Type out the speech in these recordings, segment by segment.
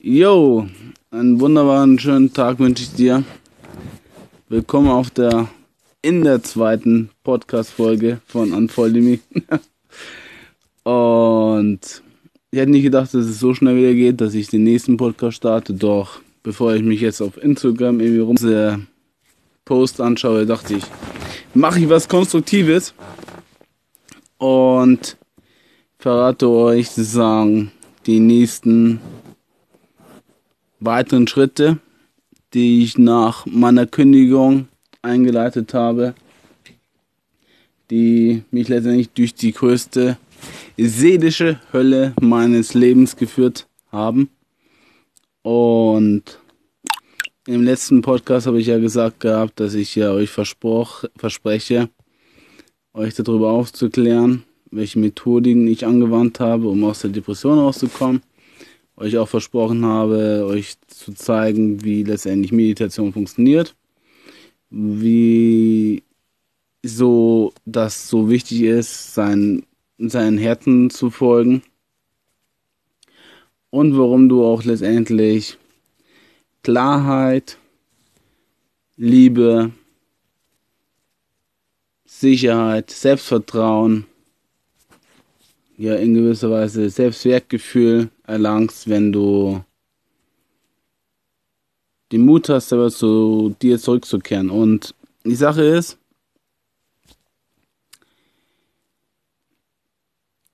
Jo, einen wunderbaren schönen Tag wünsche ich dir. Willkommen auf der in der zweiten Podcast Folge von Unfolding Me. Und ich hätte nicht gedacht, dass es so schnell wieder geht, dass ich den nächsten Podcast starte. Doch bevor ich mich jetzt auf Instagram irgendwie rum diese Post anschaue, dachte ich, mache ich was Konstruktives und verrate euch sozusagen die nächsten weiteren Schritte, die ich nach meiner Kündigung eingeleitet habe, die mich letztendlich durch die größte seelische Hölle meines Lebens geführt haben. Und im letzten Podcast habe ich ja gesagt gehabt, dass ich ja euch verspreche, euch darüber aufzuklären, welche Methodiken ich angewandt habe, um aus der Depression rauszukommen. Euch auch versprochen habe, euch zu zeigen, wie letztendlich Meditation funktioniert, wie so das so wichtig ist, sein, seinen Herzen zu folgen. Und warum du auch letztendlich Klarheit, Liebe, Sicherheit, Selbstvertrauen, ja in gewisser Weise Selbstwertgefühl erlangst, wenn du den Mut hast, aber zu dir zurückzukehren. Und die Sache ist,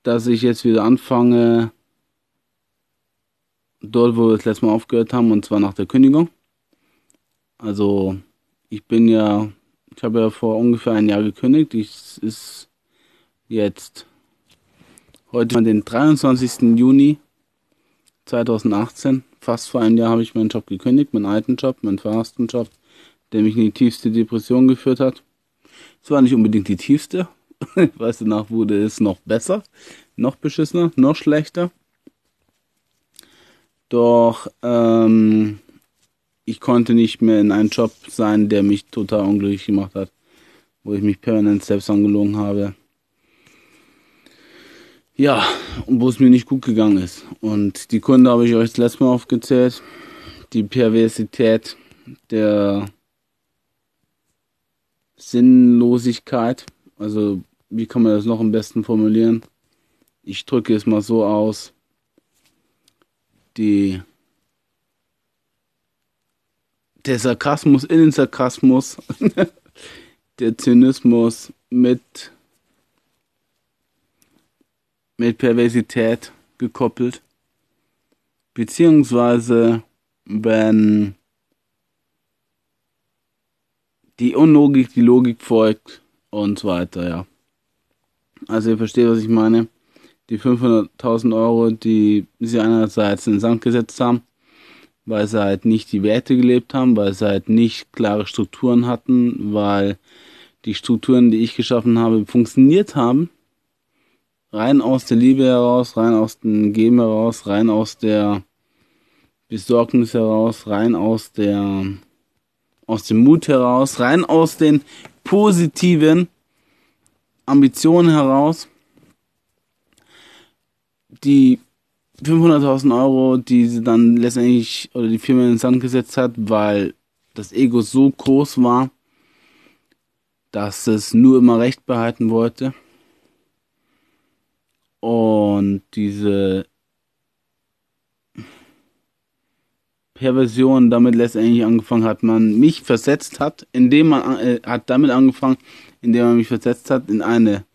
dass ich jetzt wieder anfange, dort, wo wir das letzte Mal aufgehört haben, und zwar nach der Kündigung. Also, ich bin ja, ich habe ja vor ungefähr ein Jahr gekündigt. Ich ist jetzt heute den 23. Juni 2018. Fast vor einem Jahr habe ich meinen Job gekündigt, meinen alten Job, meinen verhassten Job, der mich in die tiefste Depression geführt hat. Es war nicht unbedingt die tiefste. weißt du, danach wurde es noch besser, noch beschissener, noch schlechter. Doch ähm, ich konnte nicht mehr in einem Job sein, der mich total unglücklich gemacht hat, wo ich mich permanent selbst angelogen habe. Ja, und wo es mir nicht gut gegangen ist. Und die Kunde habe ich euch das letzte Mal aufgezählt. Die Perversität der Sinnlosigkeit. Also, wie kann man das noch am besten formulieren? Ich drücke es mal so aus die der Sarkasmus in den Sarkasmus, der Zynismus mit mit Perversität gekoppelt, beziehungsweise wenn die Unlogik die Logik folgt und so weiter, ja. Also ihr versteht, was ich meine die 500.000 Euro, die sie einerseits in den Sand gesetzt haben, weil sie halt nicht die Werte gelebt haben, weil sie halt nicht klare Strukturen hatten, weil die Strukturen, die ich geschaffen habe, funktioniert haben. Rein aus der Liebe heraus, rein aus dem Geben heraus, rein aus der Besorgnis heraus, rein aus der aus dem Mut heraus, rein aus den positiven Ambitionen heraus die 500.000 Euro, die sie dann letztendlich oder die Firma in den Sand gesetzt hat, weil das Ego so groß war, dass es nur immer Recht behalten wollte. Und diese Perversion damit letztendlich angefangen hat, man mich versetzt hat, indem man äh, hat damit angefangen, indem man mich versetzt hat in eine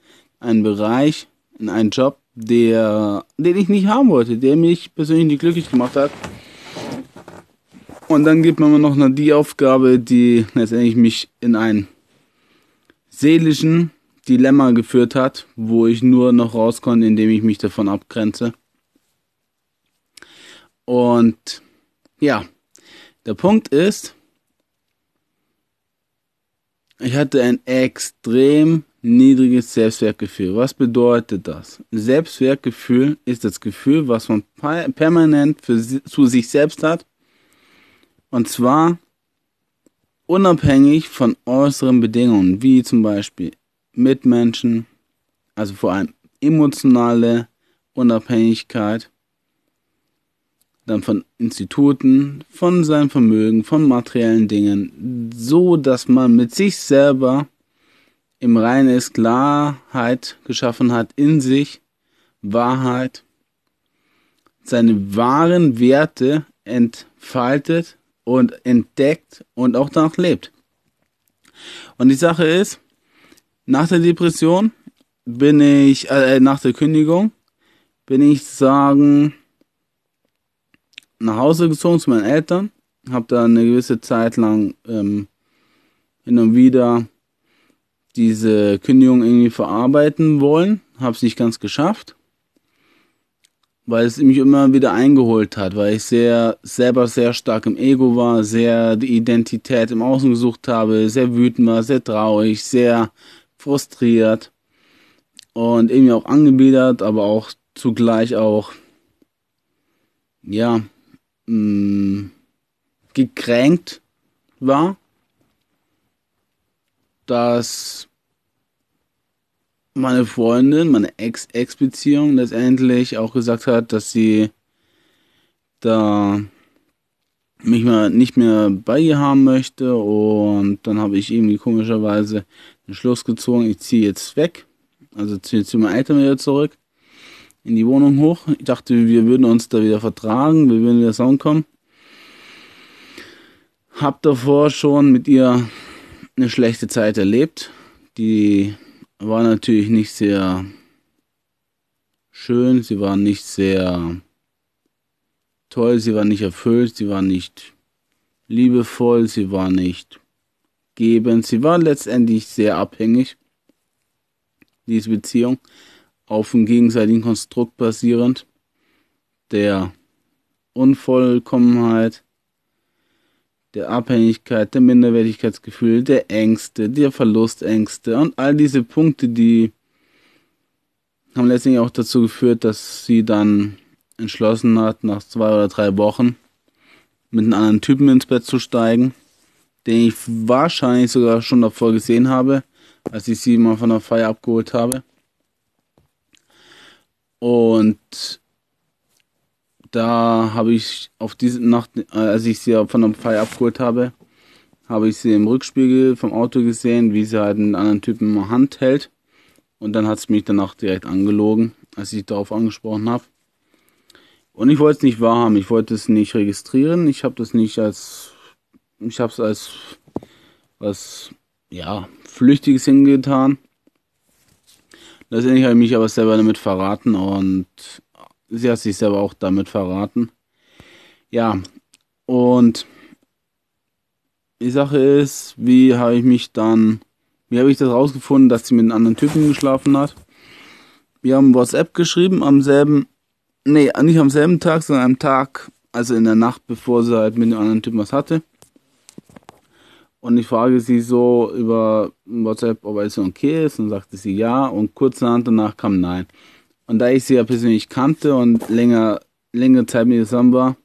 einen Bereich, in einen Job, der, den ich nicht haben wollte, der mich persönlich nicht glücklich gemacht hat. Und dann gibt man mir noch die Aufgabe, die letztendlich mich in ein seelischen Dilemma geführt hat, wo ich nur noch raus konnte, indem ich mich davon abgrenze. Und ja, der Punkt ist, ich hatte ein extrem niedriges Selbstwertgefühl. Was bedeutet das? Selbstwertgefühl ist das Gefühl, was man permanent für, zu sich selbst hat. Und zwar unabhängig von äußeren Bedingungen, wie zum Beispiel Mitmenschen, also vor allem emotionale Unabhängigkeit, dann von Instituten, von seinem Vermögen, von materiellen Dingen, so dass man mit sich selber im Reinen ist, Klarheit geschaffen hat in sich, Wahrheit, seine wahren Werte entfaltet und entdeckt und auch danach lebt. Und die Sache ist, nach der Depression bin ich, äh, nach der Kündigung, bin ich sagen, nach Hause gezogen zu meinen Eltern, habe da eine gewisse Zeit lang ähm, hin und wieder diese Kündigung irgendwie verarbeiten wollen, habe es nicht ganz geschafft, weil es mich immer wieder eingeholt hat, weil ich sehr selber sehr stark im Ego war, sehr die Identität im Außen gesucht habe, sehr wütend war, sehr traurig, sehr frustriert und irgendwie auch angebiedert, aber auch zugleich auch ja mh, mm, gekränkt war, dass meine Freundin, meine Ex-Ex-Beziehung letztendlich auch gesagt hat, dass sie da mich mal nicht mehr bei ihr haben möchte und dann habe ich irgendwie komischerweise den Schluss gezogen, ich ziehe jetzt weg, also ziehe zu meinen Eltern wieder zurück in die Wohnung hoch. Ich dachte, wir würden uns da wieder vertragen, wir würden wieder zusammenkommen. Hab davor schon mit ihr eine schlechte Zeit erlebt. Die war natürlich nicht sehr schön, sie war nicht sehr toll, sie war nicht erfüllt, sie war nicht liebevoll, sie war nicht gebend, sie war letztendlich sehr abhängig, diese Beziehung auf dem gegenseitigen Konstrukt basierend, der Unvollkommenheit, der Abhängigkeit, der Minderwertigkeitsgefühle, der Ängste, der Verlustängste und all diese Punkte, die haben letztendlich auch dazu geführt, dass sie dann entschlossen hat, nach zwei oder drei Wochen mit einem anderen Typen ins Bett zu steigen, den ich wahrscheinlich sogar schon davor gesehen habe, als ich sie mal von der Feier abgeholt habe. Und da habe ich auf diese Nacht, äh, als ich sie von der Feier abgeholt habe, habe ich sie im Rückspiegel vom Auto gesehen, wie sie halt einen anderen Typen in der Hand hält. Und dann hat sie mich danach direkt angelogen, als ich darauf angesprochen habe. Und ich wollte es nicht wahrhaben, ich wollte es nicht registrieren, ich habe das nicht als, ich habe es als was, ja, Flüchtiges hingetan. Letztendlich habe ich mich aber selber damit verraten und sie hat sich selber auch damit verraten. Ja, und die Sache ist, wie habe ich mich dann, wie habe ich das rausgefunden, dass sie mit einem anderen Typen geschlafen hat? Wir haben WhatsApp geschrieben am selben, nee, nicht am selben Tag, sondern am Tag, also in der Nacht, bevor sie halt mit dem anderen Typen was hatte. Und ich frage sie so über WhatsApp, ob alles okay ist. Und sagte sie ja. Und kurz danach kam nein. Und da ich sie ja persönlich kannte und länger, längere Zeit mit ihr zusammen war,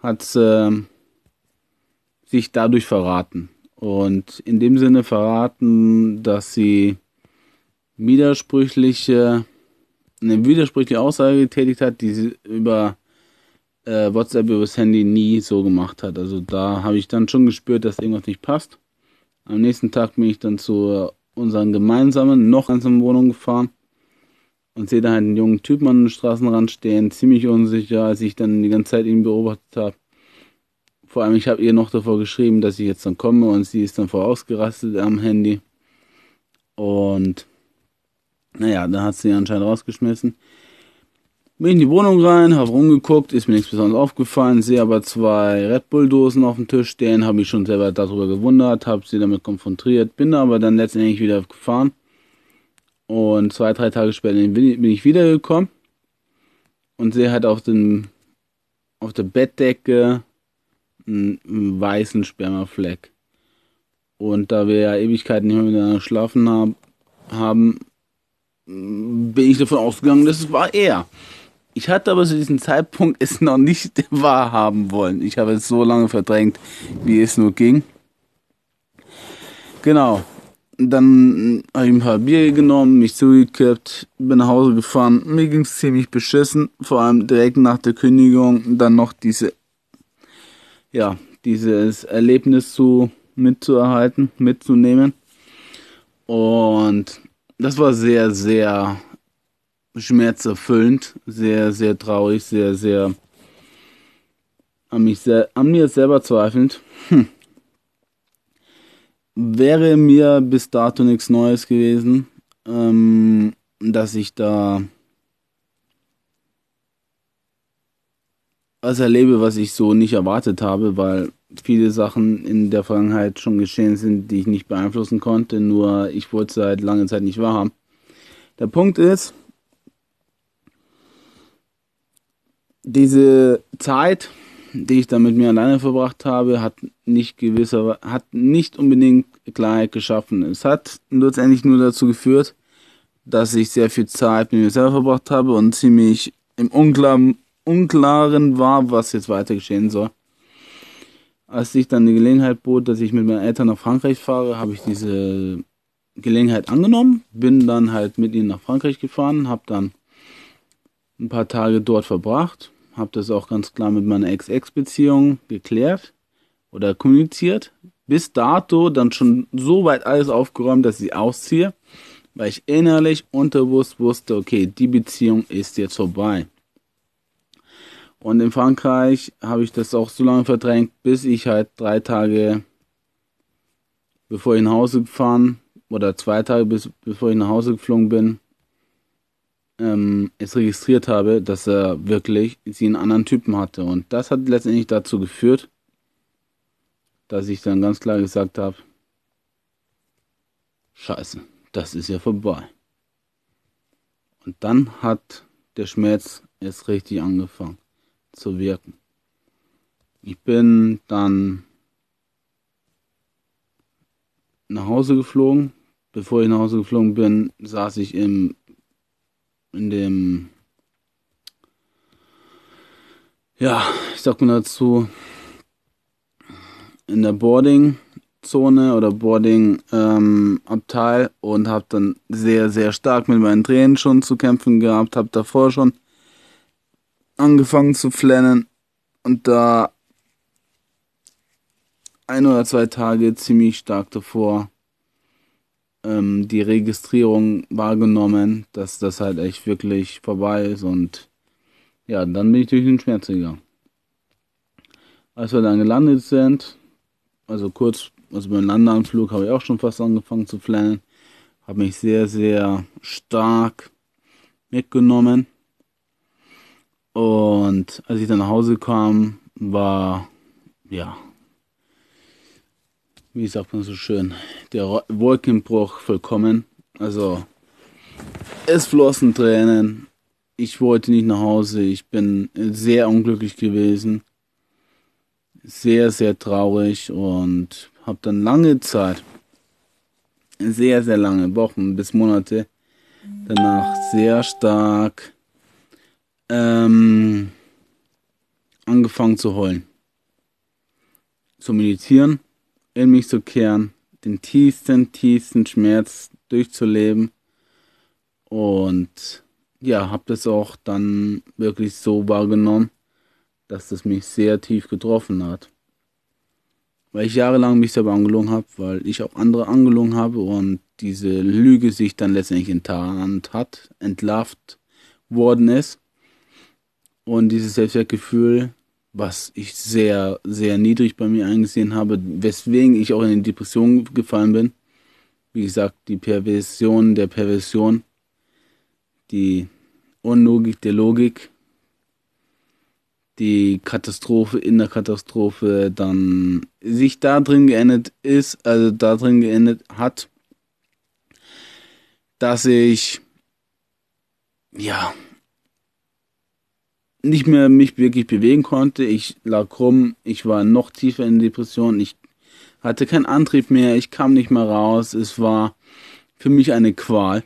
hat sie äh, sich dadurch verraten. Und in dem Sinne verraten, dass sie widersprüchliche, eine widersprüchliche Aussage getätigt hat, die sie über äh, WhatsApp übers Handy nie so gemacht hat. Also da habe ich dann schon gespürt, dass irgendwas nicht passt. Am nächsten Tag bin ich dann zu unseren gemeinsamen, noch einsamen Wohnung gefahren und sehe da halt einen jungen Typen an den Straßenrand stehen, ziemlich unsicher, als ich dann die ganze Zeit ihn beobachtet habe. Vor allem, ich habe ihr noch davor geschrieben, dass ich jetzt dann komme und sie ist dann vorausgerastet am Handy. Und naja, da hat sie anscheinend rausgeschmissen. Bin in die Wohnung rein, habe rumgeguckt, ist mir nichts besonders aufgefallen, sehe aber zwei Red Bull Dosen auf dem Tisch stehen, habe mich schon selber darüber gewundert, habe sie damit konfrontiert, bin aber dann letztendlich wieder gefahren. Und zwei, drei Tage später bin ich wiedergekommen und sehe halt auf dem auf der Bettdecke einen, einen weißen Spermafleck. Und da wir ja Ewigkeiten nicht mehr miteinander geschlafen haben, haben, bin ich davon ausgegangen, dass es war er. Ich hatte aber zu diesem Zeitpunkt es noch nicht wahrhaben wollen. Ich habe es so lange verdrängt, wie es nur ging. Genau. dann habe ich ein paar Bier genommen, mich zugekippt, bin nach Hause gefahren. Mir ging es ziemlich beschissen, vor allem direkt nach der Kündigung. Dann noch diese, ja, dieses Erlebnis zu mitzuerhalten, mitzunehmen. Und das war sehr, sehr schmerzerfüllend, sehr, sehr traurig, sehr, sehr an, mich sehr, an mir selber zweifelnd. Hm. Wäre mir bis dato nichts Neues gewesen, ähm, dass ich da was erlebe, was ich so nicht erwartet habe, weil viele Sachen in der Vergangenheit schon geschehen sind, die ich nicht beeinflussen konnte, nur ich wollte seit langer Zeit nicht wahrhaben. Der Punkt ist, diese Zeit, die ich da mit mir alleine verbracht habe, hat nicht gewisser, hat nicht unbedingt Klarheit geschaffen. Es hat letztendlich nur dazu geführt, dass ich sehr viel Zeit mit mir selber verbracht habe und ziemlich im Unklaren, Unklaren war, was jetzt weiter geschehen soll. Als sich dann die Gelegenheit bot, dass ich mit meinen Eltern nach Frankreich fahre, habe ich diese Gelegenheit angenommen, bin dann halt mit ihnen nach Frankreich gefahren, habe dann ein paar Tage dort verbracht, habe das auch ganz klar mit meiner Ex-Ex-Beziehung geklärt oder kommuniziert. Bis dato dann schon so weit alles aufgeräumt, dass ich ausziehe, weil ich innerlich unterbewusst wusste, okay, die Beziehung ist jetzt vorbei. Und in Frankreich habe ich das auch so lange verdrängt, bis ich halt drei Tage, bevor ich nach Hause gefahren, oder zwei Tage, bis, bevor ich nach Hause geflogen bin, ähm, es registriert habe, dass er wirklich sie einen anderen Typen hatte. Und das hat letztendlich dazu geführt, dass ich dann ganz klar gesagt habe, scheiße, das ist ja vorbei. Und dann hat der Schmerz erst richtig angefangen zu wirken. Ich bin dann nach Hause geflogen. Bevor ich nach Hause geflogen bin, saß ich im in dem, ja, ich sag mal dazu, in der Boarding-Zone oder Boarding-Abteil ähm, und habe dann sehr, sehr stark mit meinen Tränen schon zu kämpfen gehabt, habe davor schon angefangen zu flennen und da ein oder zwei Tage ziemlich stark davor ähm, die Registrierung wahrgenommen, dass das halt echt wirklich vorbei ist und ja, dann bin ich durch den Schmerz gegangen. Als wir dann gelandet sind, also kurz, also beim Landeanflug habe ich auch schon fast angefangen zu flennen, habe mich sehr, sehr stark mitgenommen. Und als ich dann nach Hause kam, war, ja, wie sagt man so schön, der Wolkenbruch vollkommen. Also es flossen Tränen. Ich wollte nicht nach Hause. Ich bin sehr unglücklich gewesen. Sehr, sehr traurig und habe dann lange Zeit, sehr, sehr lange Wochen bis Monate danach sehr stark ähm, angefangen zu heulen. Zu meditieren in mich zu kehren, den tiefsten, tiefsten Schmerz durchzuleben. Und ja, habe das auch dann wirklich so wahrgenommen, dass das mich sehr tief getroffen hat. Weil ich jahrelang mich selber angelogen habe, weil ich auch andere angelogen habe und diese Lüge sich dann letztendlich enttarnt hat, entlarvt worden ist. Und dieses Selbstwertgefühl was ich sehr, sehr niedrig bei mir eingesehen habe, weswegen ich auch in die Depression gefallen bin. Wie gesagt, die Perversion der Perversion, die Unlogik der Logik, die Katastrophe in der Katastrophe dann sich da drin geendet ist, also da drin geendet hat, dass ich ja nicht mehr mich wirklich bewegen konnte. Ich lag rum, ich war noch tiefer in Depression, ich hatte keinen Antrieb mehr, ich kam nicht mehr raus. Es war für mich eine Qual.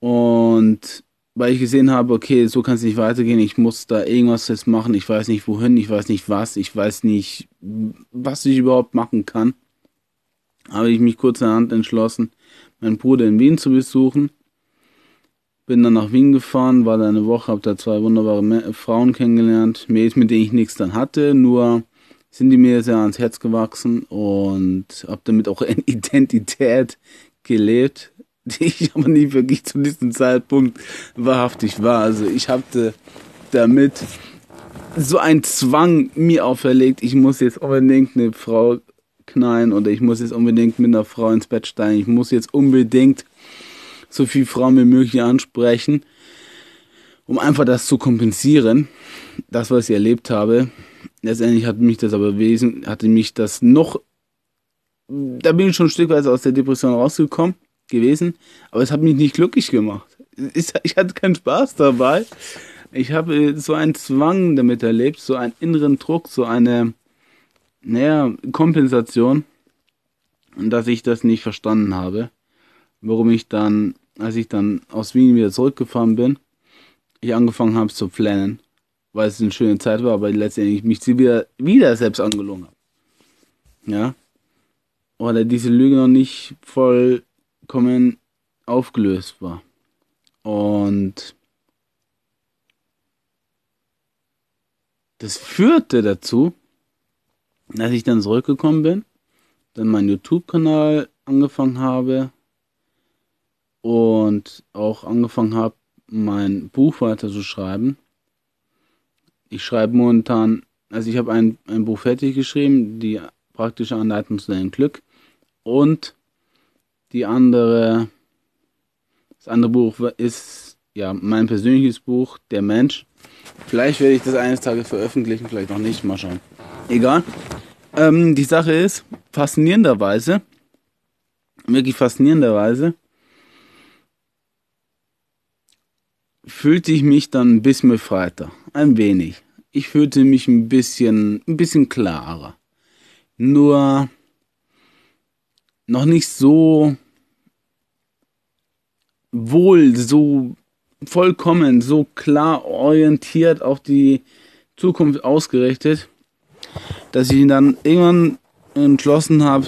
Und weil ich gesehen habe, okay, so kann es nicht weitergehen, ich muss da irgendwas jetzt machen, ich weiß nicht wohin, ich weiß nicht was, ich weiß nicht, was ich überhaupt machen kann, habe ich mich kurzerhand entschlossen, meinen Bruder in Wien zu besuchen. Bin dann nach Wien gefahren, war da eine Woche, habe da zwei wunderbare Frauen kennengelernt, Mädels, mit denen ich nichts dann hatte, nur sind die mir sehr ans Herz gewachsen und habe damit auch eine Identität gelebt, die ich aber nie wirklich zu diesem Zeitpunkt wahrhaftig war. Also ich hatte damit so einen Zwang mir auferlegt, ich muss jetzt unbedingt eine Frau knallen oder ich muss jetzt unbedingt mit einer Frau ins Bett steigen, ich muss jetzt unbedingt so viel Frauen wie möglich ansprechen, um einfach das zu kompensieren, das, was ich erlebt habe. Letztendlich hat mich das aber wesen, hatte mich das noch, da bin ich schon ein Stück weit aus der Depression rausgekommen gewesen, aber es hat mich nicht glücklich gemacht. Ich hatte keinen Spaß dabei. Ich habe so einen Zwang damit erlebt, so einen inneren Druck, so eine, naja, Kompensation, dass ich das nicht verstanden habe. Warum ich dann, als ich dann aus Wien wieder zurückgefahren bin, ich angefangen habe zu planen, weil es eine schöne Zeit war, aber letztendlich mich wieder, wieder selbst angelogen habe. Ja. Oder diese Lüge noch nicht voll vollkommen aufgelöst war. Und das führte dazu, dass ich dann zurückgekommen bin, dann meinen YouTube-Kanal angefangen habe und auch angefangen habe, mein Buch weiter zu schreiben. Ich schreibe momentan, also ich habe ein, ein Buch fertig geschrieben, die praktische Anleitung zu deinem Glück und die andere, das andere Buch ist ja mein persönliches Buch, Der Mensch. Vielleicht werde ich das eines Tages veröffentlichen, vielleicht noch nicht, mal schauen. Egal. Ähm, die Sache ist, faszinierenderweise, wirklich faszinierenderweise, fühlte ich mich dann ein bisschen befreiter. Ein wenig. Ich fühlte mich ein bisschen, ein bisschen klarer. Nur noch nicht so wohl, so vollkommen, so klar orientiert auf die Zukunft ausgerichtet, dass ich ihn dann irgendwann entschlossen habe,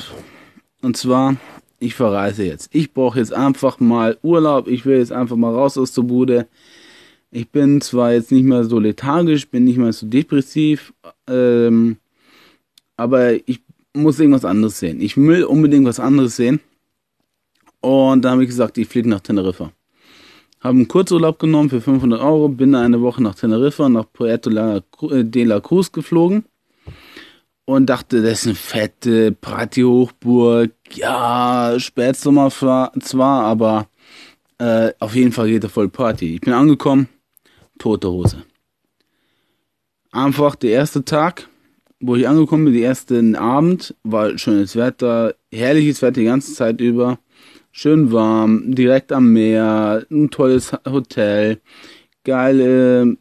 und zwar, ich verreise jetzt. Ich brauche jetzt einfach mal Urlaub, ich will jetzt einfach mal raus aus der Bude. Ich bin zwar jetzt nicht mehr so lethargisch, bin nicht mehr so depressiv, ähm, aber ich muss irgendwas anderes sehen. Ich will unbedingt was anderes sehen. Und da habe ich gesagt, ich fliege nach Teneriffa. Habe einen Kurzurlaub genommen für 500 Euro, bin eine Woche nach Teneriffa, nach Puerto de la Cruz geflogen und dachte, das ist eine fette Partyhochburg. Ja, Spätsommer zwar, aber äh, auf jeden Fall geht er voll Party. Ich bin angekommen, tote Hose. Einfach der erste Tag, wo ich angekommen bin, den ersten Abend, war schönes Wetter, herrliches Wetter die ganze Zeit über schön warm, direkt am Meer, ein tolles Hotel, geile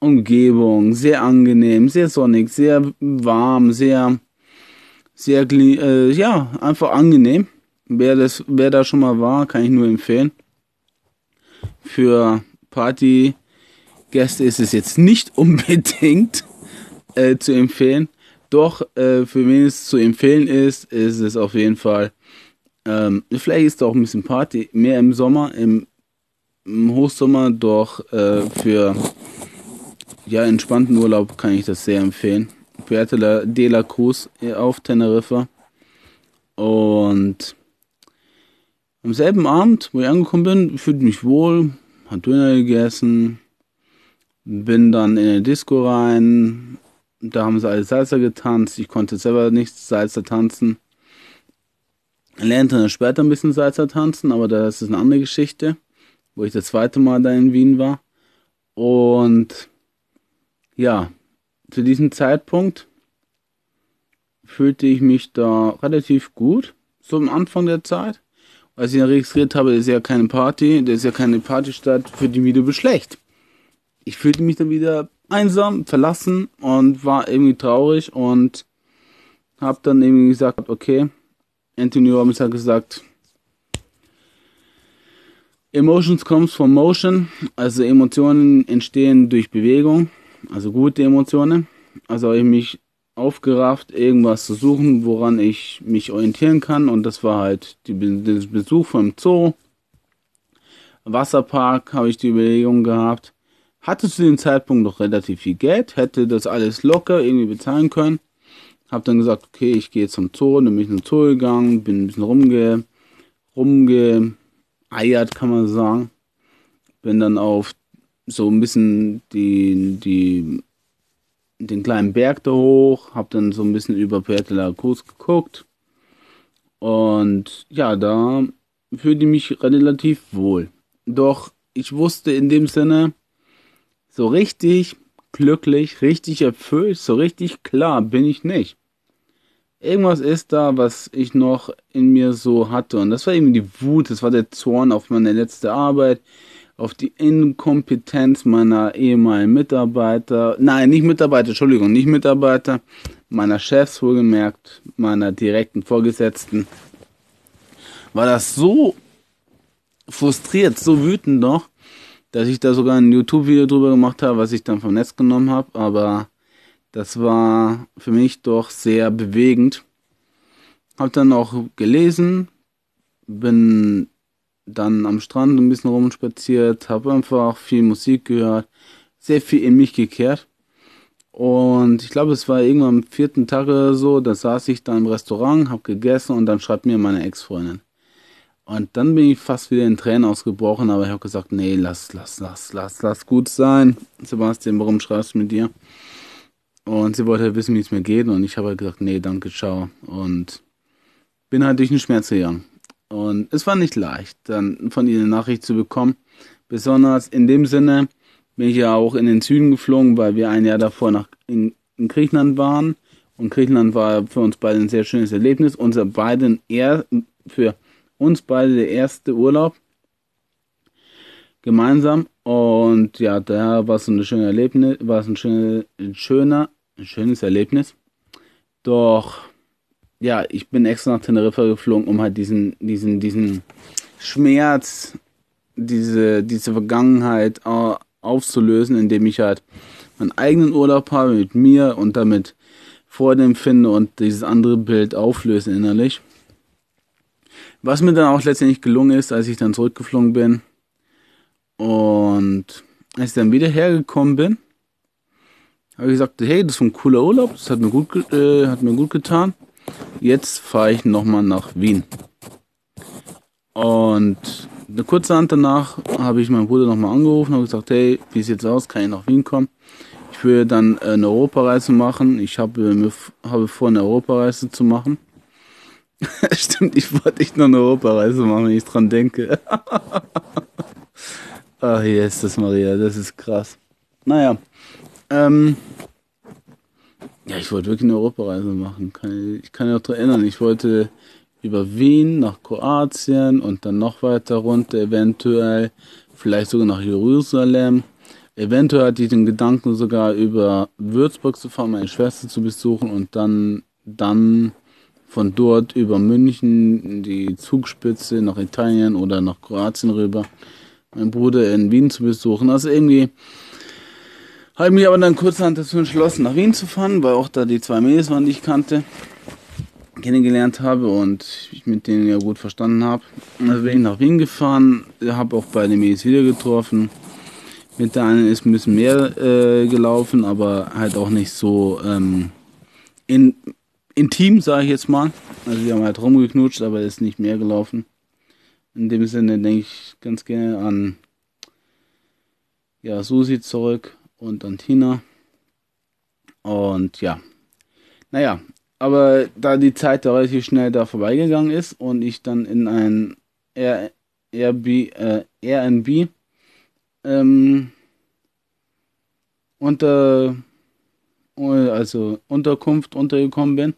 Umgebung, sehr angenehm, sehr sonnig, sehr warm, sehr, sehr, äh, ja, einfach angenehm. Wer das, wer da schon mal war, kann ich nur empfehlen. Für Partygäste ist es jetzt nicht unbedingt äh, zu empfehlen. Doch äh, für wen es zu empfehlen ist, ist es auf jeden Fall ähm, vielleicht ist da auch ein bisschen Party, mehr im Sommer, im, im Hochsommer, doch äh, für ja, entspannten Urlaub kann ich das sehr empfehlen. Puerto de la Cruz auf Teneriffa. Und am selben Abend, wo ich angekommen bin, fühlte mich wohl, hat Döner gegessen, bin dann in eine Disco rein, da haben sie alle Salsa getanzt, ich konnte selber nicht Salsa tanzen lernte dann später ein bisschen Salsa tanzen, aber das ist eine andere Geschichte, wo ich das zweite Mal da in Wien war. Und ja, zu diesem Zeitpunkt fühlte ich mich da relativ gut, so am Anfang der Zeit. Als ich dann registriert habe, ist ja keine Party, das ist ja keine Partystadt, für die wieder schlecht. Ich fühlte mich dann wieder einsam, verlassen und war irgendwie traurig und habe dann irgendwie gesagt, okay, Anthony Robbins hat gesagt, Emotions comes from motion, also Emotionen entstehen durch Bewegung, also gute Emotionen. Also habe ich mich aufgerafft, irgendwas zu suchen, woran ich mich orientieren kann. Und das war halt die, der Besuch vom Zoo. Wasserpark habe ich die Überlegung gehabt. Hatte zu dem Zeitpunkt noch relativ viel Geld, hätte das alles locker irgendwie bezahlen können. Hab dann gesagt, okay, ich gehe zum Zoo, dann bin ich zum Zoo gegangen, bin ein bisschen rumge, rumgeeiert, kann man sagen. Bin dann auf so ein bisschen die, die den kleinen Berg da hoch, habe dann so ein bisschen über Puerto La Cruz geguckt. Und ja, da fühlte ich mich relativ wohl. Doch ich wusste in dem Sinne, so richtig glücklich, richtig erfüllt, so richtig klar bin ich nicht. Irgendwas ist da, was ich noch in mir so hatte. Und das war eben die Wut, das war der Zorn auf meine letzte Arbeit auf die Inkompetenz meiner ehemaligen Mitarbeiter, nein, nicht Mitarbeiter, Entschuldigung, nicht Mitarbeiter, meiner Chefs wohlgemerkt, meiner direkten Vorgesetzten, war das so frustriert, so wütend noch, dass ich da sogar ein YouTube-Video drüber gemacht habe, was ich dann vom Netz genommen habe, aber das war für mich doch sehr bewegend. Hab dann auch gelesen, bin dann am Strand ein bisschen rumspaziert, habe einfach viel Musik gehört, sehr viel in mich gekehrt. Und ich glaube, es war irgendwann am vierten Tag oder so, da saß ich da im Restaurant, habe gegessen und dann schreibt mir meine Ex-Freundin. Und dann bin ich fast wieder in Tränen ausgebrochen, aber ich habe gesagt, nee, lass, lass, lass, lass, lass gut sein. Sebastian, warum schreibst du mit dir? Und sie wollte halt wissen, wie es mir geht und ich habe halt gesagt, nee, danke, ciao. Und bin halt durch den Schmerz gegangen. Und es war nicht leicht, dann von ihnen eine Nachricht zu bekommen. Besonders in dem Sinne bin ich ja auch in den Süden geflogen, weil wir ein Jahr davor nach, in, in Griechenland waren. Und Griechenland war für uns beide ein sehr schönes Erlebnis. Unser beiden er, für uns beide der erste Urlaub gemeinsam. Und ja, da war es ein schönes Erlebnis, war es ein, schöne, ein schönes Erlebnis. Doch ja, ich bin extra nach Teneriffa geflogen, um halt diesen, diesen, diesen Schmerz, diese, diese Vergangenheit aufzulösen, indem ich halt meinen eigenen Urlaub habe mit mir und damit Freude empfinde und dieses andere Bild auflöse innerlich. Was mir dann auch letztendlich gelungen ist, als ich dann zurückgeflogen bin und als ich dann wieder hergekommen bin, habe ich gesagt, hey, das ist ein cooler Urlaub, das hat mir gut, äh, hat mir gut getan. Jetzt fahre ich nochmal nach Wien. Und eine kurze Hand danach habe ich meinen Bruder nochmal angerufen und gesagt, hey, wie sieht's aus? Kann ich nach Wien kommen? Ich will dann eine Europareise machen. Ich habe, habe vor, eine Europareise zu machen. Stimmt, ich wollte nicht nur eine Europareise machen, wenn ich dran denke. Ach, hier ist das Maria, das ist krass. Naja, ähm, ja, ich wollte wirklich eine Europareise machen. Ich kann mich auch daran erinnern, ich wollte über Wien nach Kroatien und dann noch weiter runter, eventuell vielleicht sogar nach Jerusalem. Eventuell hatte ich den Gedanken sogar über Würzburg zu fahren, meine Schwester zu besuchen und dann, dann von dort über München die Zugspitze nach Italien oder nach Kroatien rüber, meinen Bruder in Wien zu besuchen. Also irgendwie habe mich aber dann kurzerhand dazu entschlossen, nach Wien zu fahren, weil auch da die zwei Mädels waren, die ich kannte, kennengelernt habe und ich mit denen ja gut verstanden habe. Also bin ich nach Wien gefahren, habe auch beide Mädels wieder getroffen. Mit der einen ist ein bisschen mehr äh, gelaufen, aber halt auch nicht so ähm, in, intim, sage ich jetzt mal. Also wir haben halt rumgeknutscht, aber ist nicht mehr gelaufen. In dem Sinne denke ich ganz gerne an ja, Susi zurück und Antina. Und ja, naja, aber da die Zeit da relativ schnell da vorbeigegangen ist und ich dann in ein Air, äh, Airbnb ähm, unter, also Unterkunft untergekommen bin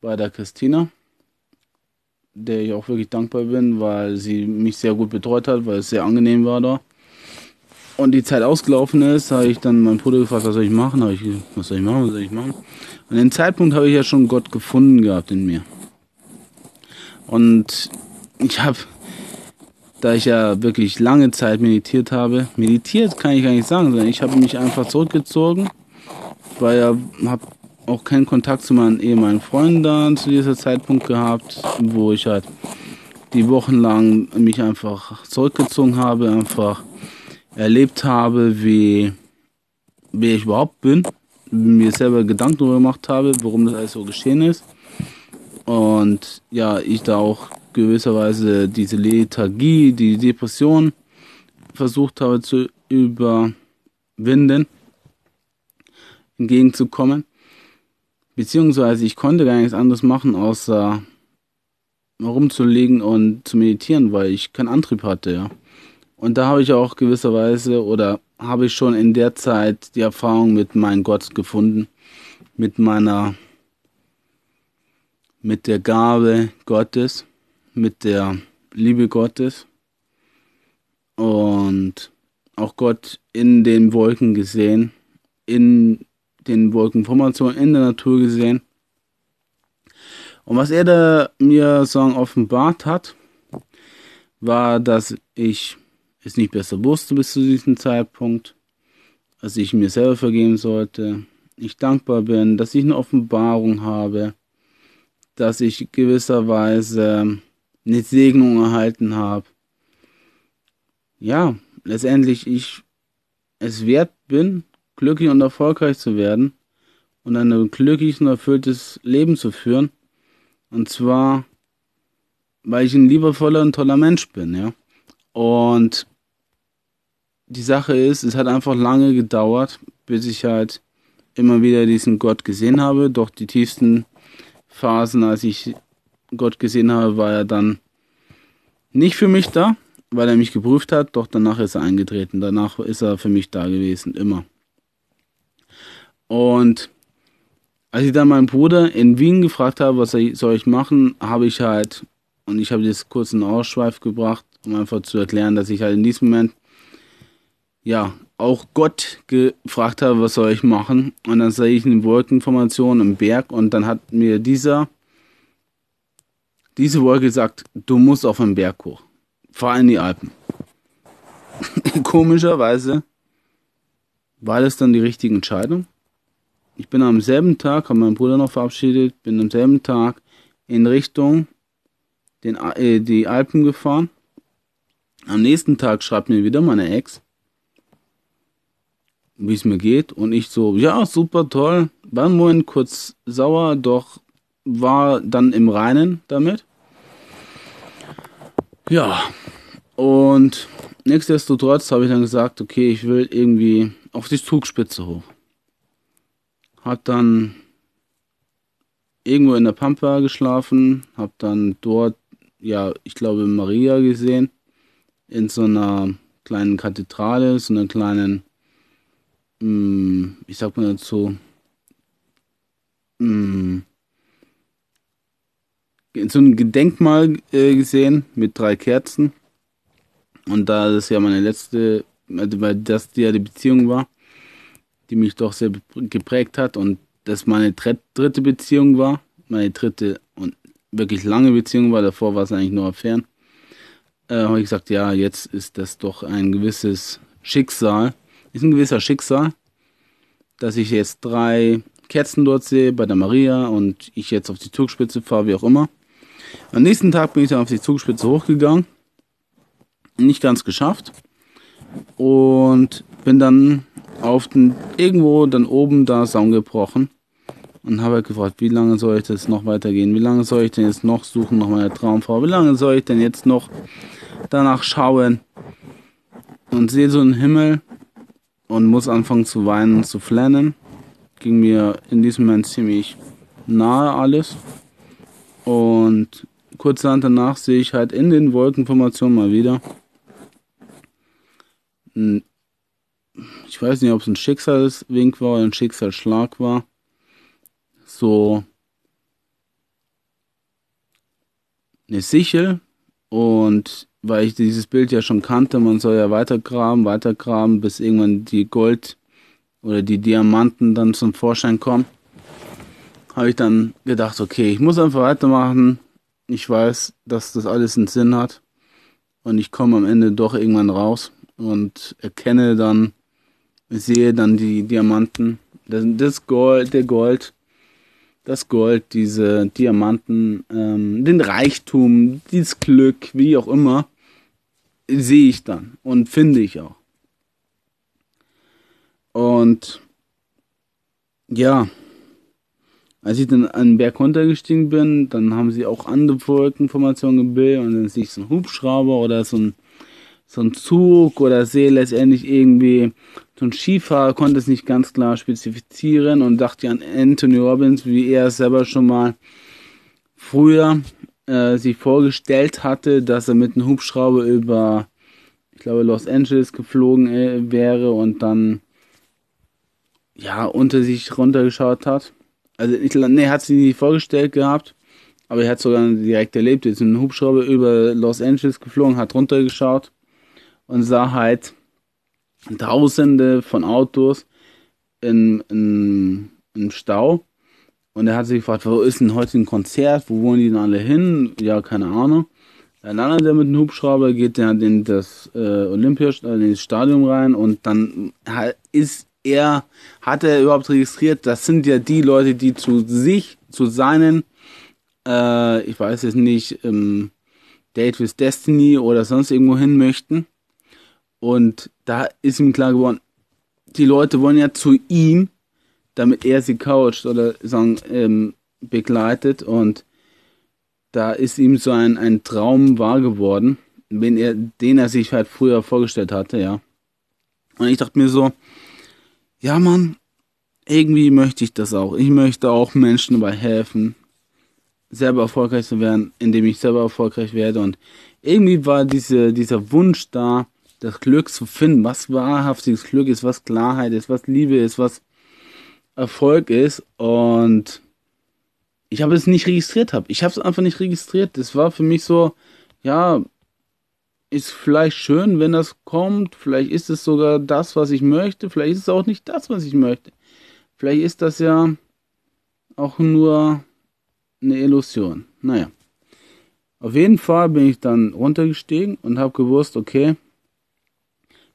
bei der Christina, der ich auch wirklich dankbar bin, weil sie mich sehr gut betreut hat, weil es sehr angenehm war da und die Zeit ausgelaufen ist, habe ich dann meinen Bruder gefragt, was soll ich machen? Habe ich, was soll ich machen? Was soll ich machen? Und den Zeitpunkt habe ich ja schon Gott gefunden gehabt in mir. Und ich habe, da ich ja wirklich lange Zeit meditiert habe, meditiert kann ich gar nicht sagen, sondern ich habe mich einfach zurückgezogen, weil ja, habe auch keinen Kontakt zu meinen ehemaligen Freunden da zu dieser Zeitpunkt gehabt, wo ich halt die Wochen lang mich einfach zurückgezogen habe, einfach erlebt habe, wie wer ich überhaupt bin, mir selber Gedanken darüber gemacht habe, warum das alles so geschehen ist. Und ja, ich da auch gewisserweise diese Lethargie, die Depression versucht habe zu überwinden, entgegenzukommen. Beziehungsweise ich konnte gar nichts anderes machen, außer rumzulegen und zu meditieren, weil ich keinen Antrieb hatte, ja. Und da habe ich auch gewisserweise oder habe ich schon in der Zeit die Erfahrung mit meinem Gott gefunden, mit meiner, mit der Gabe Gottes, mit der Liebe Gottes und auch Gott in den Wolken gesehen, in den Wolkenformationen in der Natur gesehen. Und was er da mir sagen offenbart hat, war, dass ich es nicht besser wusste bis zu diesem Zeitpunkt, dass ich mir selber vergeben sollte. Ich dankbar bin, dass ich eine Offenbarung habe, dass ich gewisserweise eine Segnung erhalten habe. Ja, letztendlich ich es wert bin, glücklich und erfolgreich zu werden und ein glückliches und erfülltes Leben zu führen. Und zwar, weil ich ein liebevoller und toller Mensch bin, ja. Und die Sache ist, es hat einfach lange gedauert, bis ich halt immer wieder diesen Gott gesehen habe. Doch die tiefsten Phasen, als ich Gott gesehen habe, war er dann nicht für mich da, weil er mich geprüft hat, doch danach ist er eingetreten. Danach ist er für mich da gewesen, immer. Und als ich dann meinen Bruder in Wien gefragt habe, was soll ich machen, habe ich halt, und ich habe das kurz in Ausschweif gebracht, um einfach zu erklären, dass ich halt in diesem Moment, ja, auch Gott gefragt habe, was soll ich machen. Und dann sehe ich eine Wolkenformation im Berg und dann hat mir dieser, diese Wolke gesagt, du musst auf den Berg hoch. Fahr in die Alpen. Komischerweise war das dann die richtige Entscheidung ich bin am selben Tag, habe meinen Bruder noch verabschiedet, bin am selben Tag in Richtung den, äh, die Alpen gefahren. Am nächsten Tag schreibt mir wieder meine Ex, wie es mir geht. Und ich so, ja, super toll. War ein Moment kurz sauer, doch war dann im Reinen damit. Ja, und nichtsdestotrotz habe ich dann gesagt, okay, ich will irgendwie auf die Zugspitze hoch. Hab dann irgendwo in der Pampa geschlafen, hab dann dort, ja, ich glaube Maria gesehen, in so einer kleinen Kathedrale, so einer kleinen, mh, hm, ich sag mal dazu, mh, hm, so ein Gedenkmal äh, gesehen mit drei Kerzen. Und da das ja meine letzte, also weil das ja die Beziehung war, die mich doch sehr geprägt hat und das meine dritte Beziehung war, meine dritte und wirklich lange Beziehung war, davor war es eigentlich nur Affären, äh, habe ich gesagt, ja, jetzt ist das doch ein gewisses Schicksal, ist ein gewisser Schicksal, dass ich jetzt drei Kerzen dort sehe bei der Maria und ich jetzt auf die Zugspitze fahre, wie auch immer. Am nächsten Tag bin ich dann auf die Zugspitze hochgegangen, nicht ganz geschafft und bin dann auf den, irgendwo dann oben da zusammengebrochen und habe halt gefragt, wie lange soll ich das noch weitergehen? Wie lange soll ich denn jetzt noch suchen nach meiner Traumfrau? Wie lange soll ich denn jetzt noch danach schauen? Und sehe so einen Himmel und muss anfangen zu weinen, zu flennen. Ging mir in diesem Moment ziemlich nahe alles. Und kurz danach sehe ich halt in den Wolkenformationen mal wieder ich weiß nicht, ob es ein Schicksalswink war oder ein Schicksalsschlag war, so eine Sichel und weil ich dieses Bild ja schon kannte, man soll ja weitergraben, weitergraben, bis irgendwann die Gold oder die Diamanten dann zum Vorschein kommen, habe ich dann gedacht, okay, ich muss einfach weitermachen. Ich weiß, dass das alles einen Sinn hat. Und ich komme am Ende doch irgendwann raus und erkenne dann, sehe dann die Diamanten, das, das Gold, der Gold das Gold, diese Diamanten, ähm, den Reichtum, dieses Glück, wie auch immer, sehe ich dann und finde ich auch. Und ja, als ich dann an den Berg runtergestiegen bin, dann haben sie auch andere Wolkenformationen gebildet und dann sehe ich so ein Hubschrauber oder so ein, so ein Zug oder sehe letztendlich irgendwie so ein Skifahrer, konnte es nicht ganz klar spezifizieren und dachte an Anthony Robbins, wie er selber schon mal früher äh, sich vorgestellt hatte, dass er mit einem Hubschrauber über, ich glaube, Los Angeles geflogen äh, wäre und dann ja unter sich runtergeschaut hat also ich, nee, hat sie nicht vorgestellt gehabt, aber er hat sogar direkt erlebt. Er ist in einem Hubschrauber über Los Angeles geflogen, hat runtergeschaut und sah halt Tausende von Autos in, in, im Stau. Und er hat sich gefragt, wo ist denn heute ein Konzert? Wo wollen die denn alle hin? Ja, keine Ahnung. Dann landet er mit dem Hubschrauber, geht er in das äh, Olympisch, äh, rein und dann ist er, hat er überhaupt registriert, das sind ja die Leute, die zu sich, zu seinen, äh, ich weiß es nicht, ähm, Date with Destiny oder sonst irgendwo hin möchten. Und da ist ihm klar geworden, die Leute wollen ja zu ihm, damit er sie coacht oder sagen, ähm, begleitet. Und da ist ihm so ein, ein Traum wahr geworden, wenn er, den er sich halt früher vorgestellt hatte, ja. Und ich dachte mir so, ja Mann, irgendwie möchte ich das auch. Ich möchte auch Menschen dabei helfen, selber erfolgreich zu werden, indem ich selber erfolgreich werde. Und irgendwie war diese, dieser Wunsch da, das Glück zu finden, was wahrhaftiges Glück ist, was Klarheit ist, was Liebe ist, was Erfolg ist. Und ich habe es nicht registriert habe. Ich habe es einfach nicht registriert. Das war für mich so, ja, ist vielleicht schön, wenn das kommt. Vielleicht ist es sogar das, was ich möchte. Vielleicht ist es auch nicht das, was ich möchte. Vielleicht ist das ja auch nur eine Illusion. Naja. Auf jeden Fall bin ich dann runtergestiegen und habe gewusst, okay,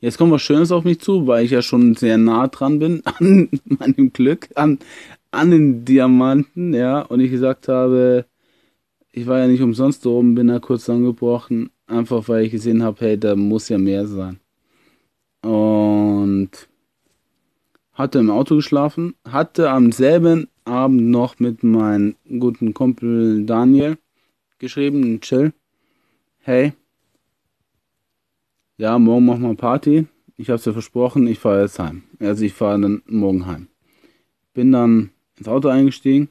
jetzt kommt was Schönes auf mich zu, weil ich ja schon sehr nah dran bin an meinem Glück, an, an den Diamanten, ja, und ich gesagt habe, ich war ja nicht umsonst oben, bin da kurz angebrochen, einfach weil ich gesehen habe, hey, da muss ja mehr sein. Und hatte im Auto geschlafen, hatte am selben Abend noch mit meinem guten Kumpel Daniel geschrieben, chill. Hey, ja, morgen machen wir Party. Ich habe es dir versprochen, ich fahre jetzt heim. Also ich fahre dann morgen heim. Bin dann ins Auto eingestiegen,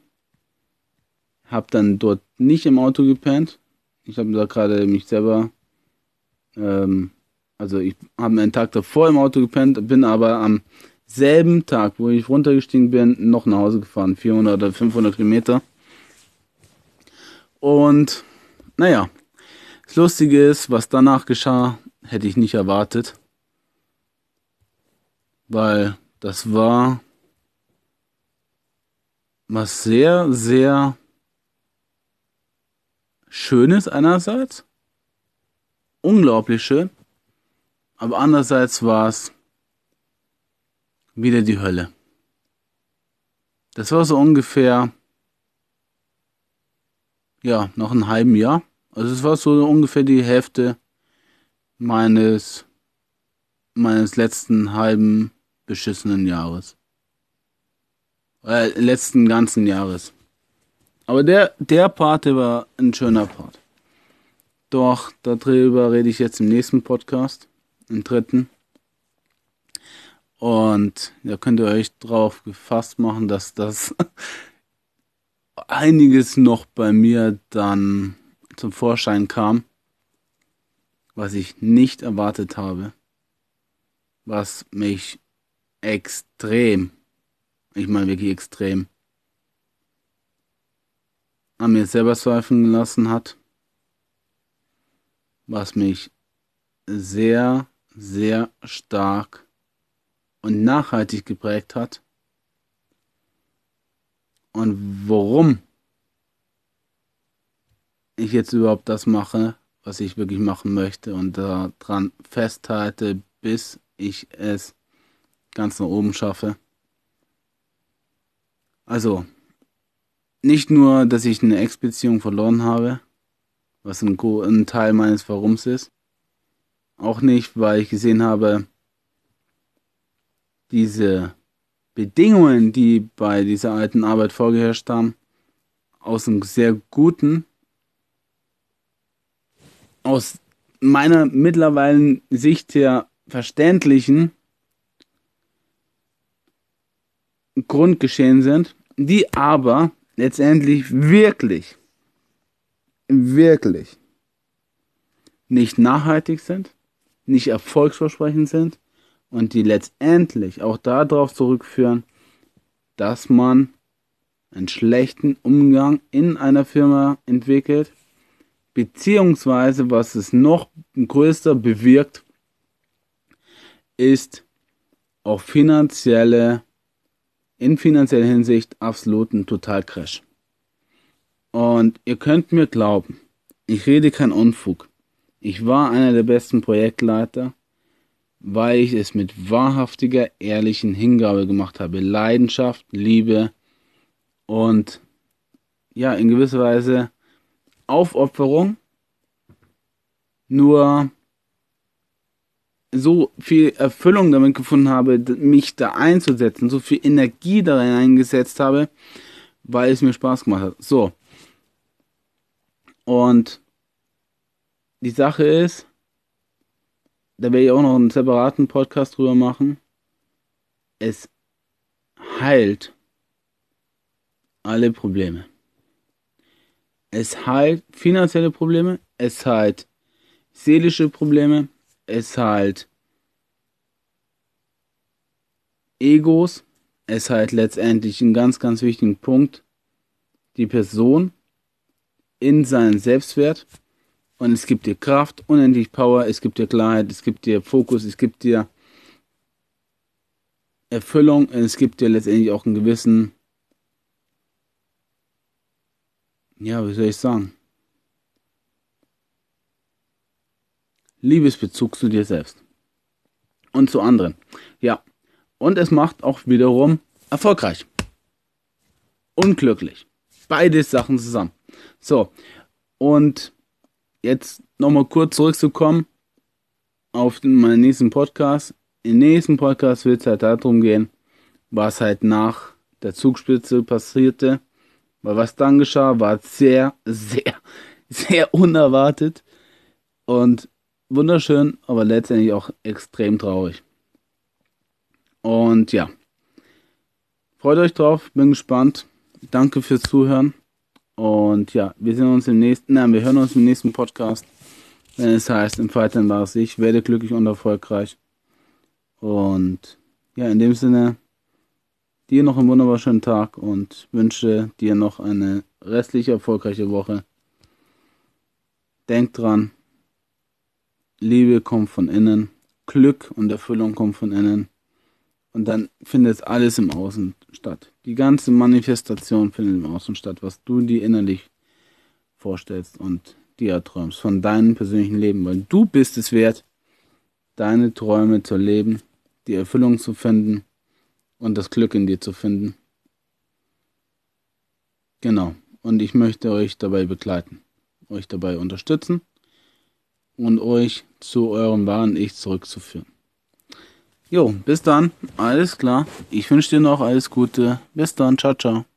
habe dann dort nicht im Auto gepennt. Ich habe da gerade mich selber, ähm, also ich habe einen Tag davor im Auto gepennt, bin aber am selben Tag, wo ich runtergestiegen bin, noch nach Hause gefahren, 400 oder 500 Kilometer. Und naja, das Lustige ist, was danach geschah, hätte ich nicht erwartet, weil das war was sehr, sehr Schönes einerseits, unglaublich schön, aber andererseits war es wieder die Hölle. Das war so ungefähr, ja, noch ein halben Jahr. Also es war so ungefähr die Hälfte meines, meines letzten halben beschissenen Jahres. Äh, letzten ganzen Jahres. Aber der, der Part, der war ein schöner Part. Doch, darüber rede ich jetzt im nächsten Podcast, im dritten. Und da könnt ihr euch drauf gefasst machen, dass das einiges noch bei mir dann zum Vorschein kam, was ich nicht erwartet habe, was mich extrem, ich meine wirklich extrem, an mir selber zweifeln gelassen hat, was mich sehr, sehr stark und nachhaltig geprägt hat. Und warum ich jetzt überhaupt das mache, was ich wirklich machen möchte und daran festhalte, bis ich es ganz nach oben schaffe. Also, nicht nur, dass ich eine Ex-Beziehung verloren habe, was ein, ein Teil meines Warums ist. Auch nicht, weil ich gesehen habe, diese Bedingungen, die bei dieser alten Arbeit vorgeherrscht haben, aus einem sehr guten, aus meiner mittlerweile Sicht her verständlichen Grund geschehen sind, die aber letztendlich wirklich, wirklich nicht nachhaltig sind, nicht erfolgsversprechend sind und die letztendlich auch darauf zurückführen, dass man einen schlechten Umgang in einer Firma entwickelt, beziehungsweise was es noch größer bewirkt, ist auch finanzielle, in finanzieller Hinsicht absoluten Totalcrash. Und ihr könnt mir glauben, ich rede kein Unfug. Ich war einer der besten Projektleiter, weil ich es mit wahrhaftiger, ehrlichen Hingabe gemacht habe. Leidenschaft, Liebe und ja, in gewisser Weise Aufopferung. Nur so viel Erfüllung damit gefunden habe, mich da einzusetzen, so viel Energie da eingesetzt habe, weil es mir Spaß gemacht hat. So. Und die Sache ist, da werde ich auch noch einen separaten Podcast drüber machen. Es heilt alle Probleme. Es heilt finanzielle Probleme, es heilt seelische Probleme, es heilt Egos, es heilt letztendlich einen ganz, ganz wichtigen Punkt, die Person in seinen Selbstwert. Und es gibt dir Kraft, unendlich Power, es gibt dir Klarheit, es gibt dir Fokus, es gibt dir Erfüllung es gibt dir letztendlich auch einen gewissen, ja, wie soll ich sagen, Liebesbezug zu dir selbst und zu anderen. Ja, und es macht auch wiederum erfolgreich. Unglücklich. Beide Sachen zusammen. So, und jetzt nochmal kurz zurückzukommen auf meinen nächsten Podcast. Im nächsten Podcast wird es halt darum gehen, was halt nach der Zugspitze passierte. Weil was dann geschah, war sehr, sehr, sehr unerwartet und wunderschön, aber letztendlich auch extrem traurig. Und ja, freut euch drauf, bin gespannt. Danke fürs Zuhören. Und ja, wir sehen uns im nächsten, nein, wir hören uns im nächsten Podcast, wenn es heißt, im Fighter war es ich, werde glücklich und erfolgreich. Und ja, in dem Sinne, dir noch einen wunderschönen Tag und wünsche dir noch eine restliche erfolgreiche Woche. Denk dran, Liebe kommt von innen, Glück und Erfüllung kommt von innen. Und dann findet alles im Außen statt. Die ganze Manifestation findet im Außen statt, was du dir innerlich vorstellst und dir erträumst von deinem persönlichen Leben, weil du bist es wert, deine Träume zu leben, die Erfüllung zu finden und das Glück in dir zu finden. Genau. Und ich möchte euch dabei begleiten, euch dabei unterstützen und euch zu eurem wahren Ich zurückzuführen. Jo, bis dann. Alles klar. Ich wünsche dir noch alles Gute. Bis dann. Ciao, ciao.